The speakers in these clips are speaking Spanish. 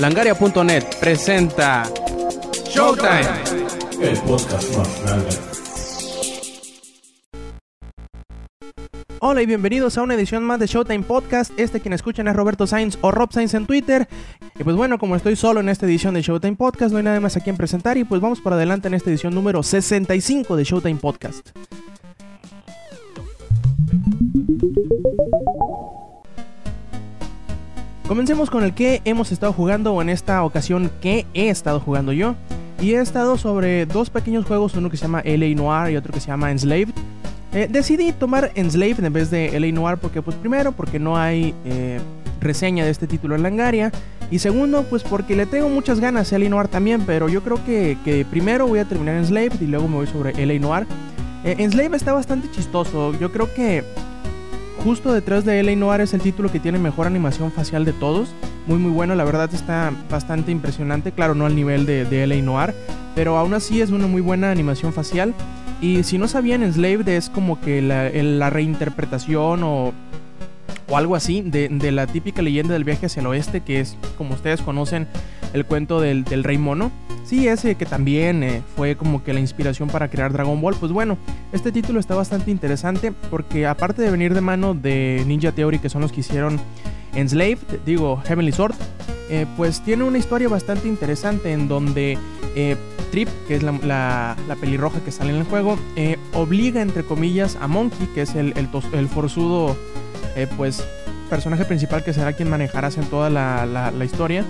Langaria.net presenta Showtime. El podcast más grande. Hola y bienvenidos a una edición más de Showtime Podcast. Este quien escuchan es Roberto Sainz o Rob Sainz en Twitter. Y pues bueno, como estoy solo en esta edición de Showtime Podcast, no hay nada más a quien presentar y pues vamos por adelante en esta edición número 65 de Showtime Podcast. Comencemos con el que hemos estado jugando o en esta ocasión que he estado jugando yo. Y he estado sobre dos pequeños juegos, uno que se llama LA Noir y otro que se llama Enslaved. Eh, decidí tomar Enslaved en vez de LA Noir porque pues primero porque no hay eh, reseña de este título en Langaria y segundo pues porque le tengo muchas ganas a LA Noir también, pero yo creo que, primero voy a terminar Enslaved y luego me voy sobre LA Noir. Eh, Enslaved está bastante chistoso, yo creo que justo detrás de LA Noir es el título que tiene mejor animación facial de todos. Muy muy bueno, la verdad está bastante impresionante, claro, no al nivel de, de LA Noir, pero aún así es una muy buena animación facial. Y si no sabían, Enslaved es como que la, la reinterpretación o, o algo así de, de la típica leyenda del viaje hacia el oeste, que es, como ustedes conocen, el cuento del, del rey mono. Sí, ese que también eh, fue como que la inspiración para crear Dragon Ball. Pues bueno, este título está bastante interesante porque aparte de venir de mano de Ninja Theory, que son los que hicieron Enslaved, digo Heavenly Sword, eh, pues tiene una historia bastante interesante en donde eh, Trip, que es la, la- pelirroja que sale en el juego, obliga entre comillas a Monkey, que es el, el, forzudo, pues personaje principal que será quien manejará en toda la- la historia.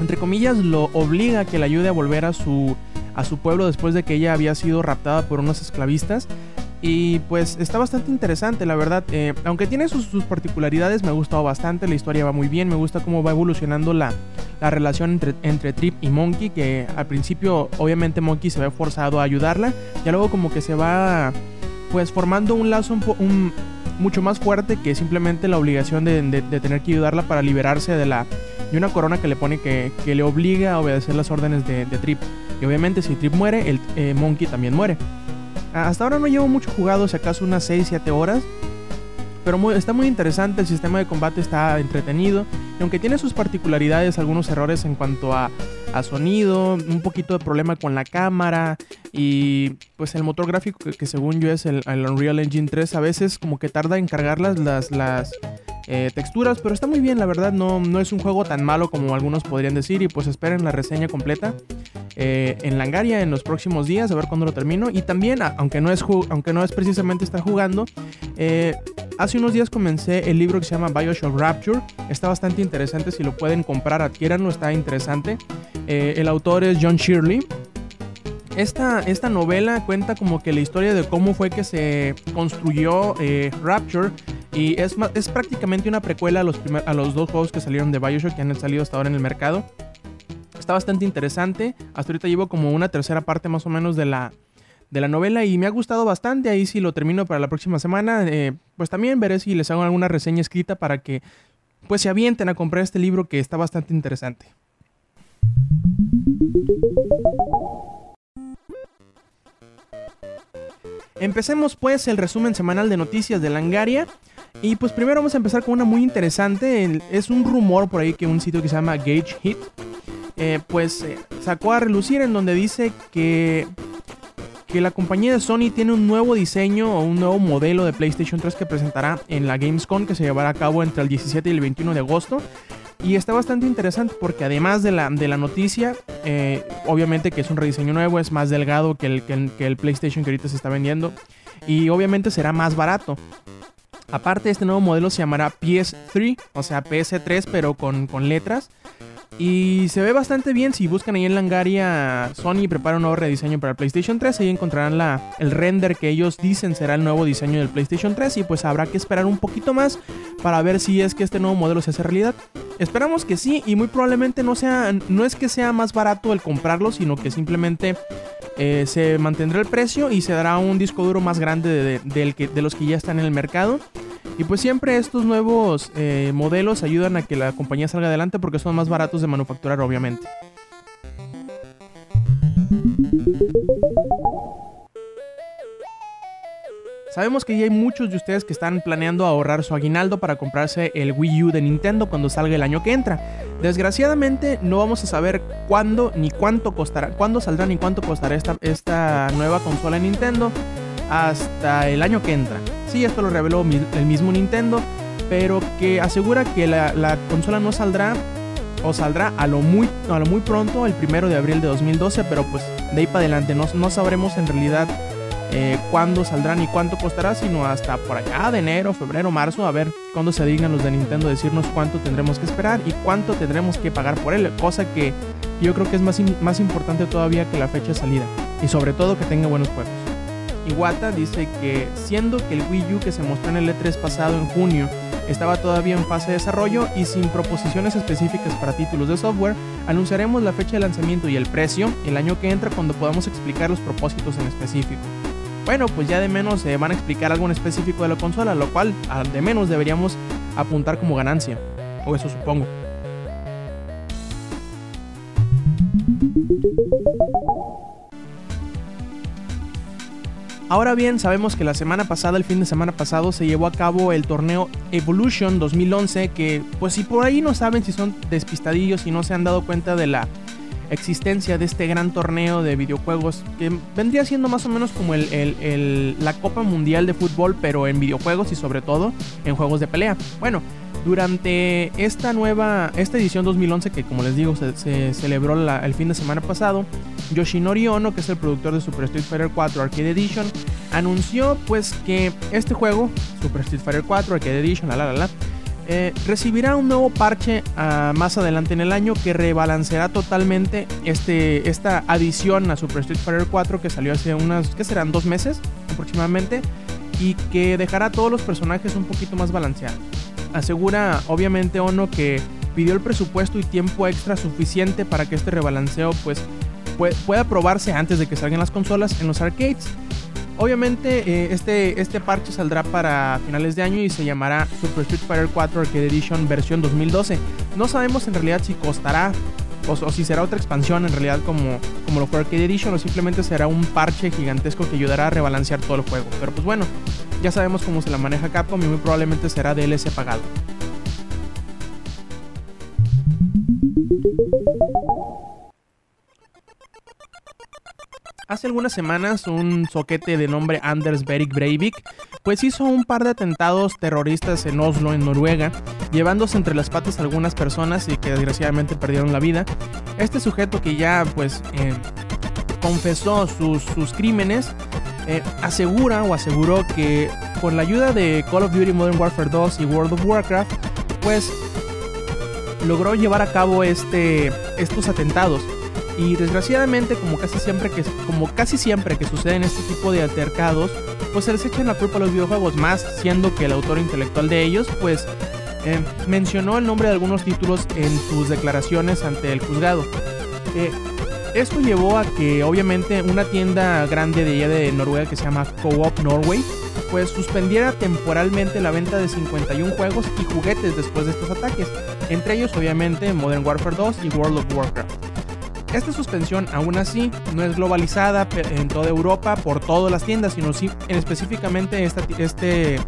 Entre comillas, lo obliga a que le ayude a volver a su, a su pueblo después de que ella había sido raptada por unos esclavistas. Y pues está bastante interesante, la verdad. Eh, aunque tiene sus, sus particularidades, me ha gustado bastante. La historia va muy bien. Me gusta cómo va evolucionando la, la relación entre, entre Trip y Monkey. Que al principio, obviamente, Monkey se ve forzado a ayudarla. Y luego, como que se va pues formando un lazo un mucho más fuerte que simplemente la obligación de- de tener que ayudarla para liberarse de la de una corona que le pone que, que le obliga a obedecer las órdenes de, de Trip. Y obviamente, si Trip muere, el eh, Monkey también muere. Hasta ahora no llevo mucho jugado, si acaso unas 6-7 horas. Pero está muy interesante, el sistema de combate está entretenido. Y aunque tiene sus particularidades, algunos errores en cuanto a, a sonido, un poquito de problema con la cámara y pues el motor gráfico que, según yo es el, el Unreal Engine 3, a veces como que tarda en cargar las, las, las, eh, texturas, pero está muy bien, la verdad no, no es un juego tan malo como algunos podrían decir y pues esperen la reseña completa eh, en Langaria en los próximos días, a ver cuándo lo termino. Y también, aunque no es, aunque no es precisamente estar jugando, eh, hace unos días comencé el libro que se llama Bioshock Rapture. Está bastante interesante, si lo pueden comprar, adquiéranlo, está interesante. El autor es John Shirley. Esta, esta novela cuenta como que la historia de cómo fue que se construyó Rapture y es, es prácticamente una precuela a los, primer- a los dos juegos que salieron de Bioshock que han salido hasta ahora en el mercado. Está bastante interesante. Hasta ahorita llevo como una tercera parte más o menos de la, de la novela y me ha gustado bastante. Ahí si lo termino para la próxima semana, eh, pues también veré si les hago alguna reseña escrita para que pues se avienten a comprar este libro que está bastante interesante. Empecemos pues el resumen semanal de noticias de Langaria. Y pues primero vamos a empezar con una muy interesante. Es un rumor por ahí que un sitio que se llama Gage Hit eh, pues eh, sacó a relucir en donde dice que, que la compañía de Sony tiene un nuevo diseño o un nuevo modelo de PlayStation 3 que presentará en la Gamescom que se llevará a cabo entre el 17 y el 21 de agosto. Y está bastante interesante porque además de la, de la noticia, eh, obviamente que es un rediseño nuevo, es más delgado que el, que, el, que el PlayStation que ahorita se está vendiendo. Y obviamente será más barato. Aparte, este nuevo modelo se llamará PS3, o sea, PS3 pero con, con letras. Y se ve bastante bien. Si buscan ahí en Langaria, Sony prepara un nuevo rediseño para el PlayStation 3. Ahí encontrarán la, el render que ellos dicen será el nuevo diseño del PlayStation 3. Y pues habrá que esperar un poquito más para ver si es que este nuevo modelo se hace realidad. Esperamos que sí. Y muy probablemente no sea. No es que sea más barato el comprarlo, sino que simplemente. Eh, se mantendrá el precio y se dará un disco duro más grande de, de- los que ya están en el mercado. Y pues siempre estos nuevos eh, modelos ayudan a que la compañía salga adelante porque son más baratos de manufacturar, obviamente. Sabemos que ya hay muchos de ustedes que están planeando ahorrar su aguinaldo para comprarse el Wii U de Nintendo cuando salga el año que entra. Desgraciadamente no vamos a saber cuándo ni cuánto costará, cuándo saldrá ni cuánto costará esta, esta nueva consola de Nintendo hasta el año que entra. Sí, esto lo reveló el mismo Nintendo, pero que asegura que la, consola no saldrá o saldrá a lo, muy, a lo muy pronto, el primero de abril de 2012, pero pues de ahí para adelante no, no sabremos en realidad eh, cuándo saldrá ni cuánto costará, sino hasta por allá de enero, febrero, marzo, a ver cuándo se dignan los de Nintendo decirnos cuánto tendremos que esperar y cuánto tendremos que pagar por él, cosa que yo creo que es más, más importante todavía que la fecha de salida y sobre todo que tenga buenos juegos. Iwata dice que siendo que el Wii U que se mostró en el E3 pasado en junio estaba todavía en fase de desarrollo y sin proposiciones específicas para títulos de software, anunciaremos la fecha de lanzamiento y el precio el año que entra cuando podamos explicar los propósitos en específico. Bueno, pues ya de menos se van a explicar algo en específico de la consola, lo cual de menos deberíamos apuntar como ganancia, o eso supongo. Ahora bien, sabemos que la semana pasada, el fin de semana pasado, se llevó a cabo el torneo Evolution 2011, que pues si por ahí no saben si son despistadillos y no se han dado cuenta de la existencia de este gran torneo de videojuegos, que vendría siendo más o menos como la Copa Mundial de Fútbol, pero en videojuegos y sobre todo en juegos de pelea. Bueno, durante esta nueva, esta edición 2011 que como les digo se, celebró el fin de semana pasado, Yoshinori Ono, que es el productor de Super Street Fighter 4 Arcade Edition, anunció pues que este juego, Super Street Fighter 4 Arcade Edition, la la la la, eh, recibirá un nuevo parche ah, más adelante en el año que rebalanceará totalmente este, esta adición a Super Street Fighter 4 que salió hace unas, ¿qué serán? Dos meses aproximadamente y que dejará a todos los personajes un poquito más balanceados. Asegura obviamente Ono que pidió el presupuesto y tiempo extra suficiente para que este rebalanceo pues pueda probarse antes de que salgan las consolas en los arcades. Obviamente eh, este, este parche saldrá para finales de año y se llamará Super Street Fighter 4 Arcade Edition versión 2012. No sabemos en realidad si costará o, si será otra expansión en realidad como, como lo fue Arcade Edition o simplemente será un parche gigantesco que ayudará a rebalancear todo el juego. Pero pues bueno, ya sabemos cómo se la maneja Capcom y muy probablemente será DLC pagado. Hace algunas semanas un soquete de nombre Anders Berik Breivik pues hizo un par de atentados terroristas en Oslo, en Noruega, llevándose entre las patas a algunas personas y que desgraciadamente perdieron la vida. Este sujeto que ya pues eh, confesó sus, sus crímenes eh, asegura o aseguró que con la ayuda de Call of Duty Modern Warfare 2 y World of Warcraft pues logró llevar a cabo este, estos atentados y desgraciadamente, como casi siempre que, como casi siempre que suceden este tipo de altercados, pues se les echan la culpa a los videojuegos, más siendo que el autor intelectual de ellos, pues eh, mencionó el nombre de algunos títulos en sus declaraciones ante el juzgado. Eh, esto llevó a que obviamente una tienda grande de allá de Noruega que se llama Co-op Norway, pues suspendiera temporalmente la venta de 51 juegos y juguetes después de estos ataques, entre ellos obviamente Modern Warfare 2 y World of Warcraft. Esta suspensión aún así no es globalizada en toda Europa por todas las tiendas, sino sí, en específicamente esta, este,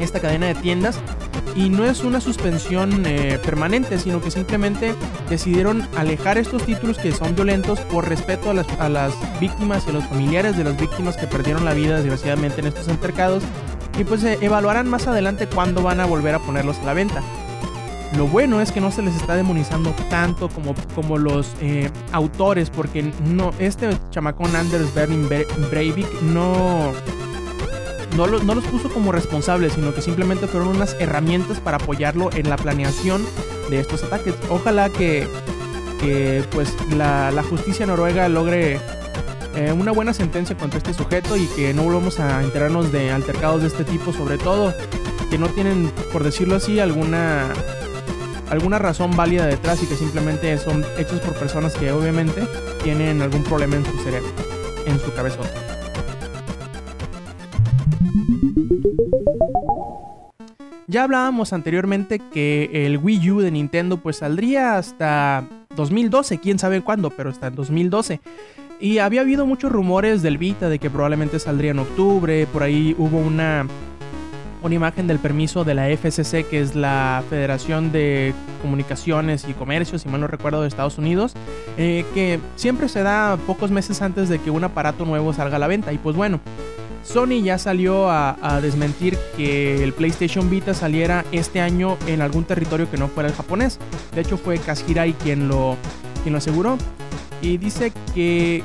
esta cadena de tiendas. Y no es una suspensión eh, permanente, sino que simplemente decidieron alejar estos títulos que son violentos por respeto a las, a las víctimas y a los familiares de las víctimas que perdieron la vida desgraciadamente en estos altercados. Y pues eh, evaluarán más adelante cuándo van a volver a ponerlos a la venta. Lo bueno es que no se les está demonizando tanto como, como los eh, autores, porque no, este chamacón Anders Berlin Breivik no, no, no, los puso como responsables, sino que simplemente fueron unas herramientas para apoyarlo en la planeación de estos ataques. Ojalá que, que pues la, la, justicia noruega logre eh, una buena sentencia contra este sujeto y que no volvamos a enterarnos de altercados de este tipo, sobre todo que no tienen, por decirlo así, alguna alguna razón válida detrás y que simplemente son hechos por personas que obviamente tienen algún problema en su cerebro, en su cabeza. Ya hablábamos anteriormente que el Wii U de Nintendo pues saldría hasta 2012, quién sabe cuándo, pero hasta 2012. Y había habido muchos rumores del Vita de que probablemente saldría en octubre. Por ahí hubo una, una imagen del permiso de la FCC, que es la Federación de Comunicaciones y Comercio, si mal no recuerdo, de Estados Unidos, eh, que siempre se da pocos meses antes de que un aparato nuevo salga a la venta. Y pues bueno, Sony ya salió a, desmentir que el PlayStation Vita saliera este año en algún territorio que no fuera el japonés. De hecho fue Kashirai quien lo, quien lo aseguró. Y dice que,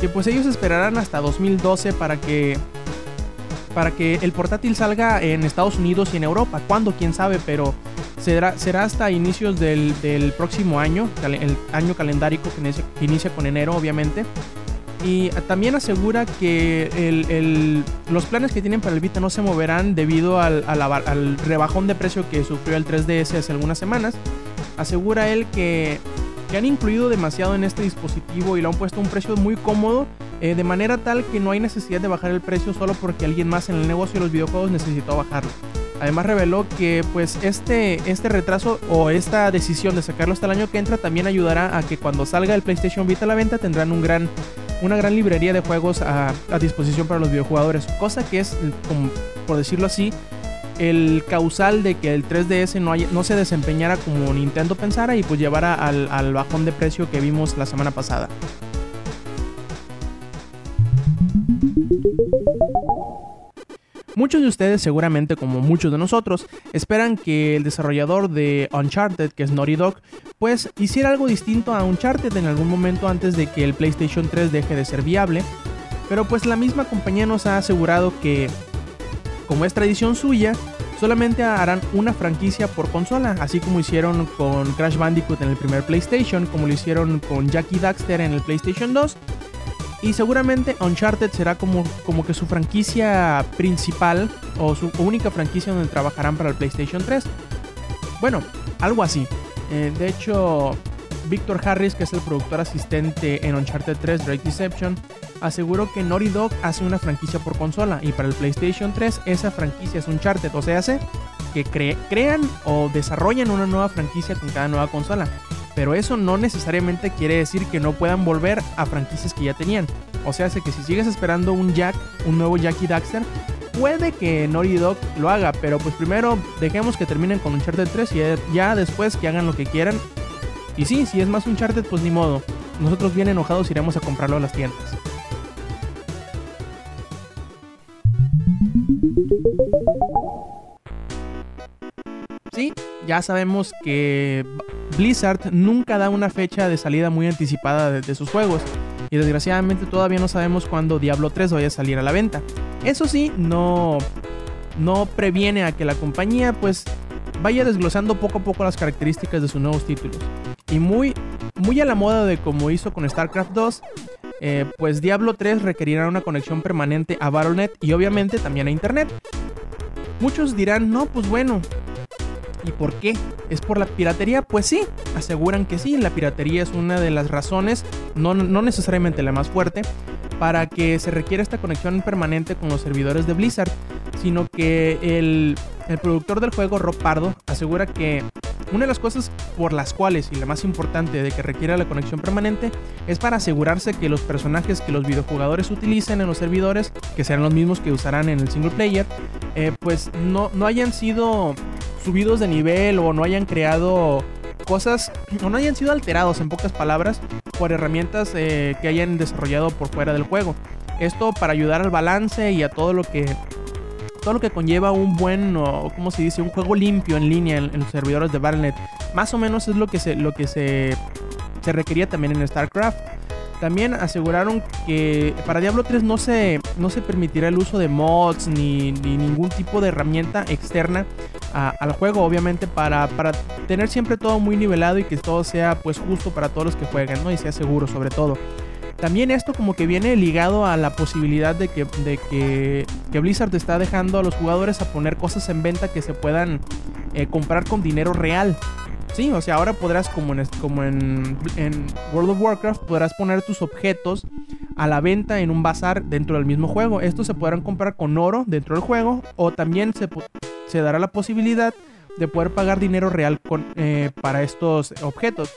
que pues ellos esperarán hasta 2012 para que para que el portátil salga en Estados Unidos y en Europa. ¿Cuándo? Quién sabe, pero será, será hasta inicios del, del próximo año, el año calendárico que inicia, que inicia con enero, obviamente. Y también asegura que el, el, los planes que tienen para el Vita no se moverán debido al, al, al, rebajón de precio que sufrió el 3DS hace algunas semanas. Asegura él que, que, han incluido demasiado en este dispositivo y lo han puesto a un precio muy cómodo, eh, de manera tal que no hay necesidad de bajar el precio solo porque alguien más en el negocio de los videojuegos necesitó bajarlo. Además reveló que pues este, este retraso o esta decisión de sacarlo hasta el año que entra también ayudará a que cuando salga el PlayStation Vita a la venta tendrán un gran una gran librería de juegos a, a, disposición para los videojugadores, cosa que es, como, por decirlo así, el causal de que el 3DS no, no se desempeñara como Nintendo pensara y pues llevara al, al bajón de precio que vimos la semana pasada. Muchos de ustedes, seguramente como muchos de nosotros, esperan que el desarrollador de Uncharted, que es Naughty Dog, pues hiciera algo distinto a Uncharted en algún momento antes de que el PlayStation 3 deje de ser viable. Pero pues la misma compañía nos ha asegurado que, como es tradición suya, solamente harán una franquicia por consola, así como hicieron con Crash Bandicoot en el primer PlayStation, como lo hicieron con Jackie Daxter en el PlayStation 2 y seguramente Uncharted será como, como que su franquicia principal o su única franquicia donde trabajarán para el PlayStation 3. Bueno, algo así. Eh, de hecho, Victor Harris, que es el productor asistente en Uncharted 3 Drake Deception, aseguró que Naughty Dog hace una franquicia por consola y para el PlayStation 3 esa franquicia es Uncharted, o sea, hace que cre crean o desarrollan una nueva franquicia con cada nueva consola pero eso no necesariamente quiere decir que no puedan volver a franquicias que ya tenían. O sea, hace que si sigues esperando un Jack, un nuevo Jackie Daxter, puede que Naughty Dog lo haga, pero pues primero dejemos que terminen con Uncharted 3 y ya después que hagan lo que quieran. Y sí, si es más Uncharted, pues ni modo. Nosotros bien enojados iremos a comprarlo a las tiendas. Sí, ya sabemos que Blizzard nunca da una fecha de salida muy anticipada de, sus juegos. Y desgraciadamente todavía no sabemos cuándo Diablo 3 vaya a salir a la venta. Eso sí, no, no previene a que la compañía pues vaya desglosando poco a poco las características de sus nuevos títulos. Y muy, muy a la moda de como hizo con StarCraft 2, eh, pues Diablo 3 requerirá una conexión permanente a Battle.net y obviamente también a Internet. Muchos dirán, no, pues bueno, ¿Y por qué? ¿Es por la piratería? Pues sí, aseguran que sí, la piratería es una de las razones, no, no necesariamente la más fuerte, para que se requiera esta conexión permanente con los servidores de Blizzard, sino que el, el productor del juego, Rob Pardo, asegura que una de las cosas por las cuales, y la más importante de que requiera la conexión permanente, es para asegurarse que los personajes que los videojugadores utilicen en los servidores, que sean los mismos que usarán en el single player, eh, pues no, no hayan sido subidos de nivel o no hayan creado cosas o no hayan sido alterados en pocas palabras por herramientas eh, que hayan desarrollado por fuera del juego. Esto para ayudar al balance y a todo lo que todo lo que conlleva un buen o como se dice un juego limpio en línea en, en los servidores de Battle.net. Más o menos es lo que se lo que se, se requería también en StarCraft. También aseguraron que para Diablo 3 no se, no se permitirá el uso de mods ni, ni ningún tipo de herramienta externa al juego, obviamente, para, para, tener siempre todo muy nivelado y que todo sea pues justo para todos los que jueguen, ¿no? Y sea seguro sobre todo. También esto como que viene ligado a la posibilidad de que, de que, que Blizzard está dejando a los jugadores a poner cosas en venta que se puedan eh, comprar con dinero real. Sí, o sea, ahora podrás, como en, como en, en, World of Warcraft, podrás poner tus objetos a la venta en un bazar dentro del mismo juego. Estos se podrán comprar con oro dentro del juego o también se, se dará la posibilidad de poder pagar dinero real con, eh, para estos objetos.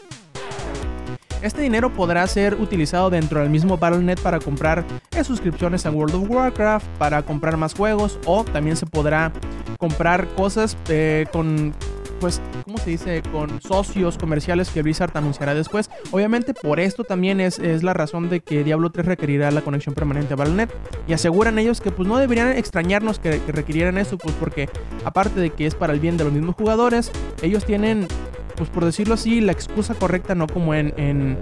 Este dinero podrá ser utilizado dentro del mismo Battle.net para comprar eh, suscripciones a World of Warcraft, para comprar más juegos o también se podrá comprar cosas eh, con pues, ¿cómo se dice? Con socios comerciales que Blizzard anunciará después. Obviamente, por esto también es, es la razón de que Diablo 3 requerirá la conexión permanente a Battle.net. Y aseguran ellos que pues no deberían extrañarnos que, requirieran eso, pues porque aparte de que es para el bien de los mismos jugadores, ellos tienen, pues por decirlo así, la excusa correcta, no como en, en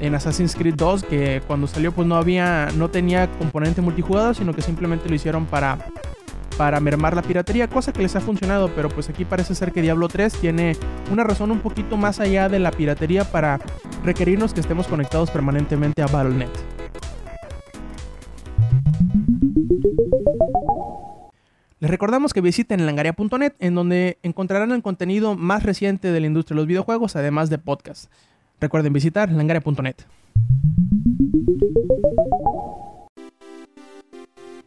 en Assassin's Creed 2 que cuando salió pues no había no tenía componente multijugador sino que simplemente lo hicieron para para mermar la piratería, cosa que les ha funcionado, pero pues aquí parece ser que Diablo 3 tiene una razón un poquito más allá de la piratería para requerirnos que estemos conectados permanentemente a Battle.net. Les recordamos que visiten langaria.net en donde encontrarán el contenido más reciente de la industria de los videojuegos, además de podcast. Recuerden visitar langaria.net.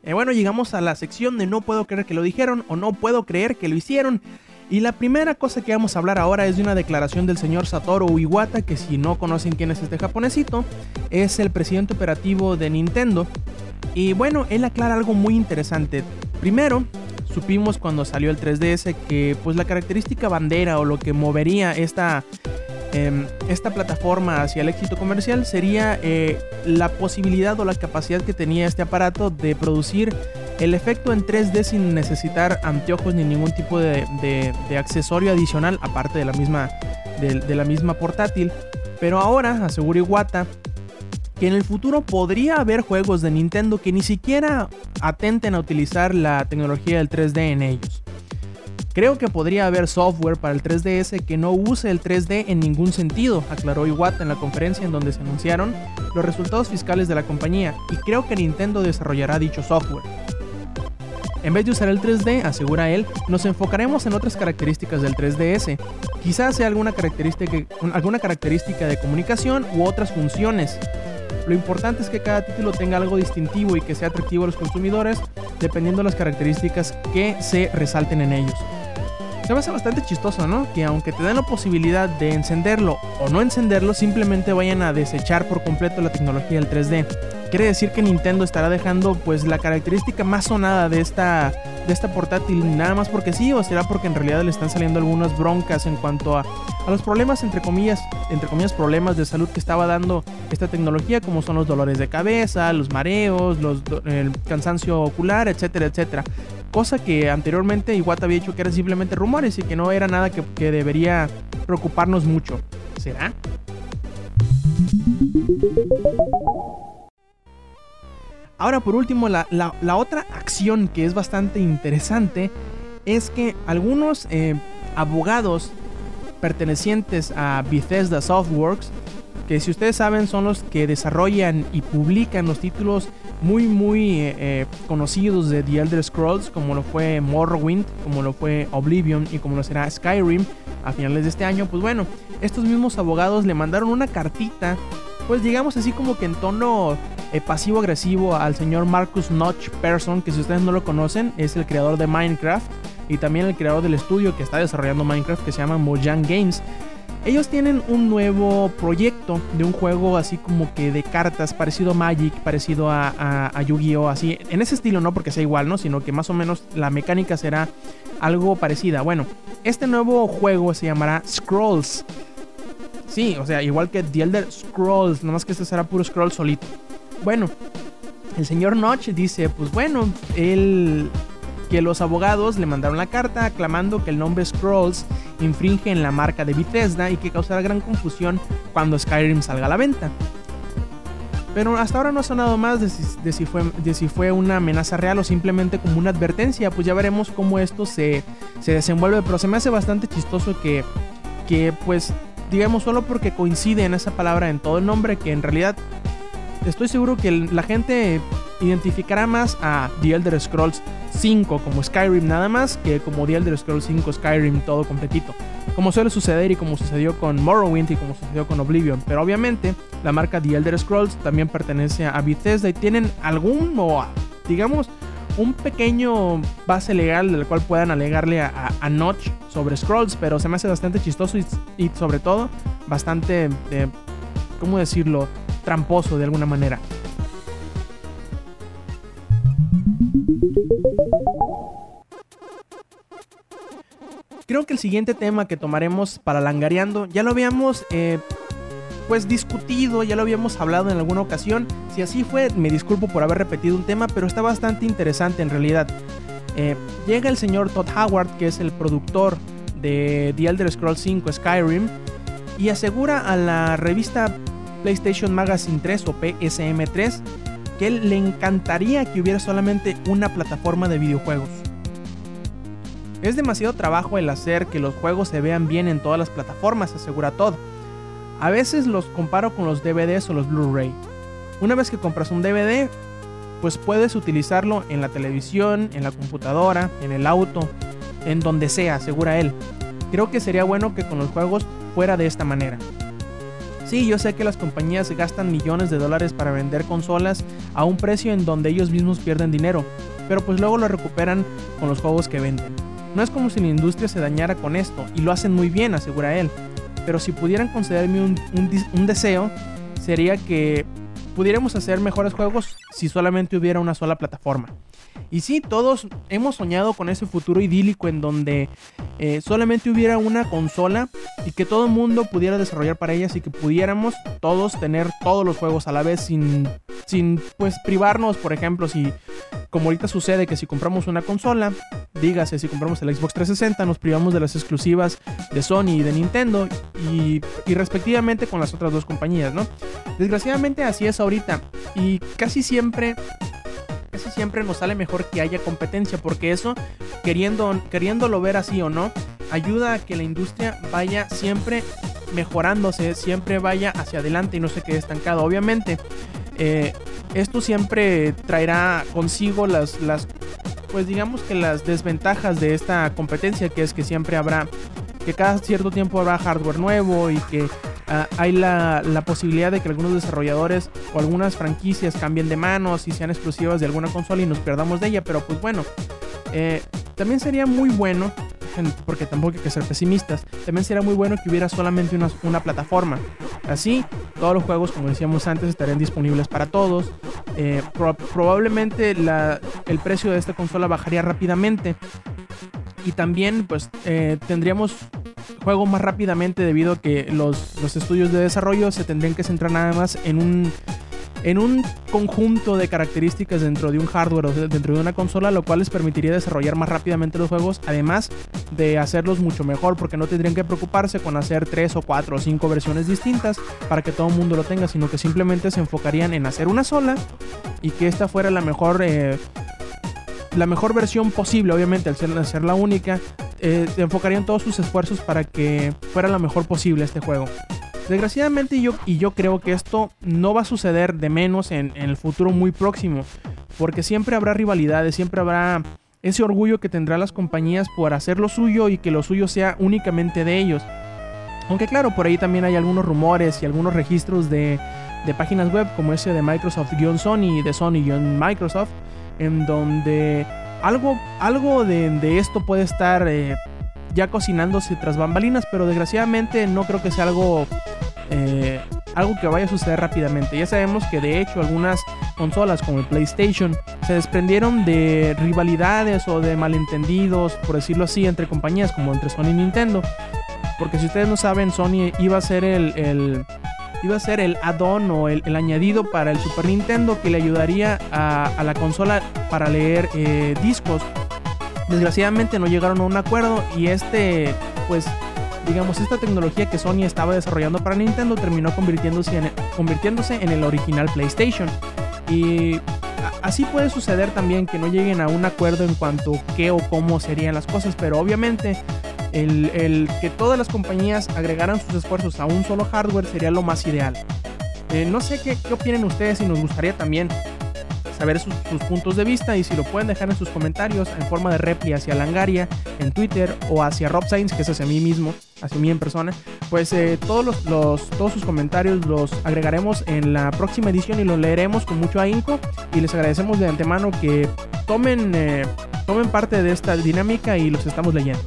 Eh, bueno, llegamos a la sección de no puedo creer que lo dijeron o no puedo creer que lo hicieron. Y la primera cosa que vamos a hablar ahora es de una declaración del señor Satoru Iwata, que si no conocen quién es este japonesito, es el presidente operativo de Nintendo. Y bueno, él aclara algo muy interesante. Primero, supimos cuando salió el 3DS que pues la característica bandera o lo que movería esta Em, esta plataforma hacia el éxito comercial sería eh, la posibilidad o la capacidad que tenía este aparato de producir el efecto en 3D sin necesitar anteojos ni ningún tipo de, accesorio adicional aparte de la misma, de, la misma portátil. Pero ahora, asegura Iwata, que en el futuro podría haber juegos de Nintendo que ni siquiera atenten a utilizar la tecnología del 3D en ellos. Creo que podría haber software para el 3DS que no use el 3D en ningún sentido, aclaró Iwata en la conferencia en donde se anunciaron los resultados fiscales de la compañía, y creo que Nintendo desarrollará dicho software. En vez de usar el 3D, asegura él, nos enfocaremos en otras características del 3DS. Quizás sea alguna característica, alguna característica de comunicación u otras funciones. Lo importante es que cada título tenga algo distintivo y que sea atractivo a los consumidores, dependiendo de las características que se resalten en ellos. Se me hace bastante chistoso, ¿no? Que aunque te den la posibilidad de encenderlo o no encenderlo, simplemente vayan a desechar por completo la tecnología del 3D. Quiere decir que Nintendo estará dejando pues la característica más sonada de esta, de esta portátil nada más porque sí o será porque en realidad le están saliendo algunas broncas en cuanto a, a los problemas entre comillas, entre comillas problemas de salud que estaba dando esta tecnología como son los dolores de cabeza, los mareos, los, el cansancio ocular, etcétera, etcétera cosa que anteriormente Iwata había dicho que eran simplemente rumores y que no era nada que, debería preocuparnos mucho. ¿Será? Ahora por último, la, otra acción que es bastante interesante es que algunos eh, abogados pertenecientes a Bethesda Softworks, que si ustedes saben son los que desarrollan y publican los títulos muy muy eh, eh, conocidos de The Elder Scrolls, como lo fue Morrowind, como lo fue Oblivion y como lo será Skyrim a finales de este año, pues bueno, estos mismos abogados le mandaron una cartita, pues digamos así como que en tono eh, pasivo-agresivo al señor Marcus Notch Person, que si ustedes no lo conocen, es el creador de Minecraft y también el creador del estudio que está desarrollando Minecraft que se llama Mojang Games. Ellos tienen un nuevo proyecto de un juego así como que de cartas, parecido a Magic, parecido a, Yu-Gi-Oh! Así, en ese estilo no porque sea igual, ¿no? Sino que más o menos la mecánica será algo parecida. Bueno, este nuevo juego se llamará Scrolls. Sí, o sea, igual que The Elder Scrolls, nomás que este será puro scroll solito. Bueno, el señor Notch dice, pues bueno, él que los abogados le mandaron la carta aclamando que el nombre Scrolls infringe en la marca de Bethesda y que causará gran confusión cuando Skyrim salga a la venta. Pero hasta ahora no ha sonado más de si, fue, de si fue una amenaza real o simplemente como una advertencia. Pues ya veremos cómo esto se, se desenvuelve. Pero se me hace bastante chistoso que, que, pues, digamos, solo porque coincide en esa palabra en todo el nombre, que en realidad estoy seguro que la gente identificará más a The Elder Scrolls 5 como Skyrim nada más que como The Elder Scrolls 5 Skyrim todo completito. Como suele suceder y como sucedió con Morrowind y como sucedió con Oblivion. Pero obviamente la marca The Elder Scrolls también pertenece a Bethesda y tienen algún o digamos un pequeño base legal del cual puedan alegarle a, Notch sobre Scrolls, pero se me hace bastante chistoso y, sobre todo bastante eh, ¿cómo decirlo?, tramposo de alguna manera. Creo que el siguiente tema que tomaremos para Langareando ya lo habíamos eh, pues discutido, ya lo habíamos hablado en alguna ocasión. Si así fue, me disculpo por haber repetido un tema, pero está bastante interesante en realidad. Eh, llega el señor Todd Howard, que es el productor de The Elder Scrolls 5 Skyrim, y asegura a la revista PlayStation Magazine 3 o PSM 3 que le encantaría que hubiera solamente una plataforma de videojuegos. Es demasiado trabajo el hacer que los juegos se vean bien en todas las plataformas, asegura Todd. A veces los comparo con los DVDs o los Blu-ray. Una vez que compras un DVD, pues puedes utilizarlo en la televisión, en la computadora, en el auto, en donde sea, asegura él. Creo que sería bueno que con los juegos fuera de esta manera. Sí, yo sé que las compañías gastan millones de dólares para vender consolas a un precio en donde ellos mismos pierden dinero, pero pues luego lo recuperan con los juegos que venden. No es como si la industria se dañara con esto, y lo hacen muy bien, asegura él. Pero si pudieran concederme un, deseo, sería que pudiéramos hacer mejores juegos si solamente hubiera una sola plataforma. Y sí, todos hemos soñado con ese futuro idílico en donde eh, solamente hubiera una consola y que todo el mundo pudiera desarrollar para ellas y que pudiéramos todos tener todos los juegos a la vez sin, sin pues privarnos, por ejemplo, si como ahorita sucede que si compramos una consola, dígase si compramos el Xbox 360, nos privamos de las exclusivas de Sony y de Nintendo y, y respectivamente con las otras dos compañías, ¿no? Desgraciadamente así es ahorita y casi siempre casi siempre nos sale mejor que haya competencia, porque eso, queriendo, queriéndolo ver así o no, ayuda a que la industria vaya siempre mejorándose, siempre vaya hacia adelante y no se quede estancado. Obviamente, eh, esto siempre traerá consigo las, las, pues digamos que las desventajas de esta competencia, que es que siempre habrá, que cada cierto tiempo habrá hardware nuevo y que Ah, hay la, posibilidad de que algunos desarrolladores o algunas franquicias cambien de manos y sean exclusivas de alguna consola y nos perdamos de ella, pero pues bueno, eh, también sería muy bueno, porque tampoco hay que ser pesimistas, también sería muy bueno que hubiera solamente una, plataforma. Así, todos los juegos, como decíamos antes, estarían disponibles para todos. Eh, probablemente el precio de esta consola bajaría rápidamente. Y también, pues, eh, tendríamos juego más rápidamente debido a que los, estudios de desarrollo se tendrían que centrar nada más en un en un conjunto de características dentro de un hardware o dentro de una consola, lo cual les permitiría desarrollar más rápidamente los juegos, además de hacerlos mucho mejor, porque no tendrían que preocuparse con hacer 3 o 4 o 5 versiones distintas para que todo el mundo lo tenga, sino que simplemente se enfocarían en hacer una sola y que esta fuera la mejor... Eh, la mejor versión posible, obviamente, al ser, la única, eh, enfocarían todos sus esfuerzos para que fuera lo mejor posible este juego. Desgraciadamente yo, y yo creo que esto no va a suceder de menos en, el futuro muy próximo, porque siempre habrá rivalidades, siempre habrá ese orgullo que tendrán las compañías por hacer lo suyo y que lo suyo sea únicamente de ellos. Aunque claro, por ahí también hay algunos rumores y algunos registros de, de páginas web como ese de Microsoft-Sony y de Sony-Microsoft, en donde algo, algo de, esto puede estar eh, ya cocinándose tras bambalinas, pero desgraciadamente no creo que sea algo, eh, algo que vaya a suceder rápidamente. Ya sabemos que de hecho algunas consolas como el PlayStation se desprendieron de rivalidades o de malentendidos, por decirlo así, entre compañías como entre Sony y Nintendo. Porque si ustedes no saben, Sony iba a ser el iba a ser el add-on o el, añadido para el Super Nintendo que le ayudaría a, la consola para leer eh, discos. Desgraciadamente no llegaron a un acuerdo y este, pues, digamos, esta tecnología que Sony estaba desarrollando para Nintendo terminó convirtiéndose en, convirtiéndose en el original PlayStation. Y así puede suceder también que no lleguen a un acuerdo en cuanto qué o cómo serían las cosas, pero obviamente el, que todas las compañías agregaran sus esfuerzos a un solo hardware sería lo más ideal. Eh, no sé qué, qué opinen ustedes y nos gustaría también saber sus, puntos de vista y si lo pueden dejar en sus comentarios en forma de repli hacia Langaria en Twitter o hacia Rob Sainz, que es hacia mí mismo, hacia mí en persona, pues eh, todos, los, todos sus comentarios los agregaremos en la próxima edición y los leeremos con mucho ahínco y les agradecemos de antemano que tomen, eh, tomen parte de esta dinámica y los estamos leyendo.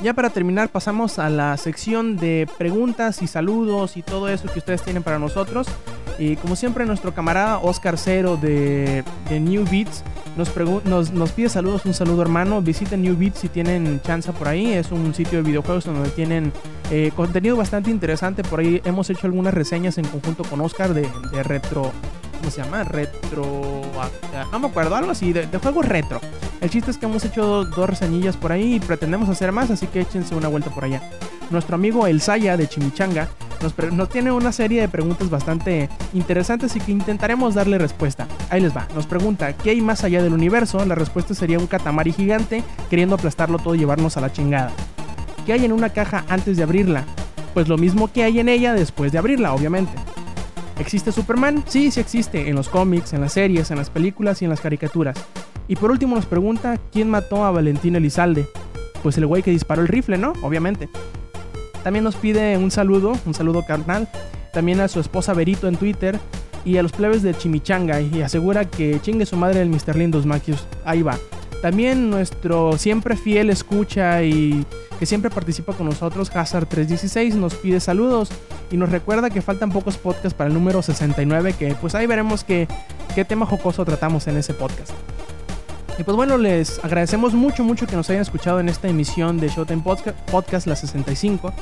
Ya para terminar pasamos a la sección de preguntas y saludos y todo eso que ustedes tienen para nosotros. Y como siempre nuestro camarada Oscar Cero de, New Beats nos, pide saludos, un saludo hermano. Visiten New Beats si tienen chance por ahí. Es un sitio de videojuegos donde tienen eh, contenido bastante interesante. Por ahí hemos hecho algunas reseñas en conjunto con Oscar de retro ¿cómo se llama? Retro. No me acuerdo, algo así, de, juegos retro. El chiste es que hemos hecho dos reseñillas por ahí y pretendemos hacer más, así que échense una vuelta por allá. Nuestro amigo El Saya de Chimichanga nos, nos, tiene una serie de preguntas bastante interesantes y que intentaremos darle respuesta. Ahí les va. Nos pregunta, ¿qué hay más allá del universo? La respuesta sería un catamari gigante queriendo aplastarlo todo y llevarnos a la chingada. ¿Qué hay en una caja antes de abrirla? Pues lo mismo que hay en ella después de abrirla, obviamente. ¿Existe Superman? Sí, sí existe, en los cómics, en las series, en las películas y en las caricaturas. Y por último nos pregunta, ¿quién mató a Valentín Elizalde? Pues el güey que disparó el rifle, ¿no? Obviamente. También nos pide un saludo, un saludo carnal, también a su esposa Berito en Twitter y a los plebes de Chimichanga y asegura que chingue su madre el Mr. Lindos Macius. Ahí va. También nuestro siempre fiel escucha y que siempre participa con nosotros, Hazard316, nos pide saludos y nos recuerda que faltan pocos podcasts para el número 69, que pues ahí veremos qué, qué tema jocoso tratamos en ese podcast. Y pues bueno, les agradecemos mucho, mucho que nos hayan escuchado en esta emisión de Showtime Podcast, la 65.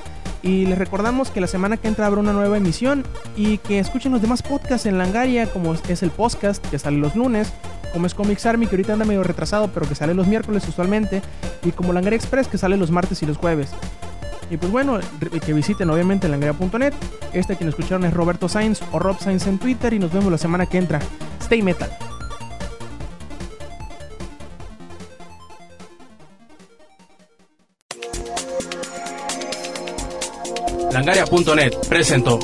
Y les recordamos que la semana que entra habrá una nueva emisión y que escuchen los demás podcasts en Langaria, como es el podcast que sale los lunes, como es Comics Army, que ahorita anda medio retrasado, pero que sale los miércoles usualmente, y como Langaria Express, que sale los martes y los jueves. Y pues bueno, que visiten obviamente langaria.net. Este quien escucharon es Roberto Sainz o Rob Sainz en Twitter y nos vemos la semana que entra. Stay metal. Langaria.net presentó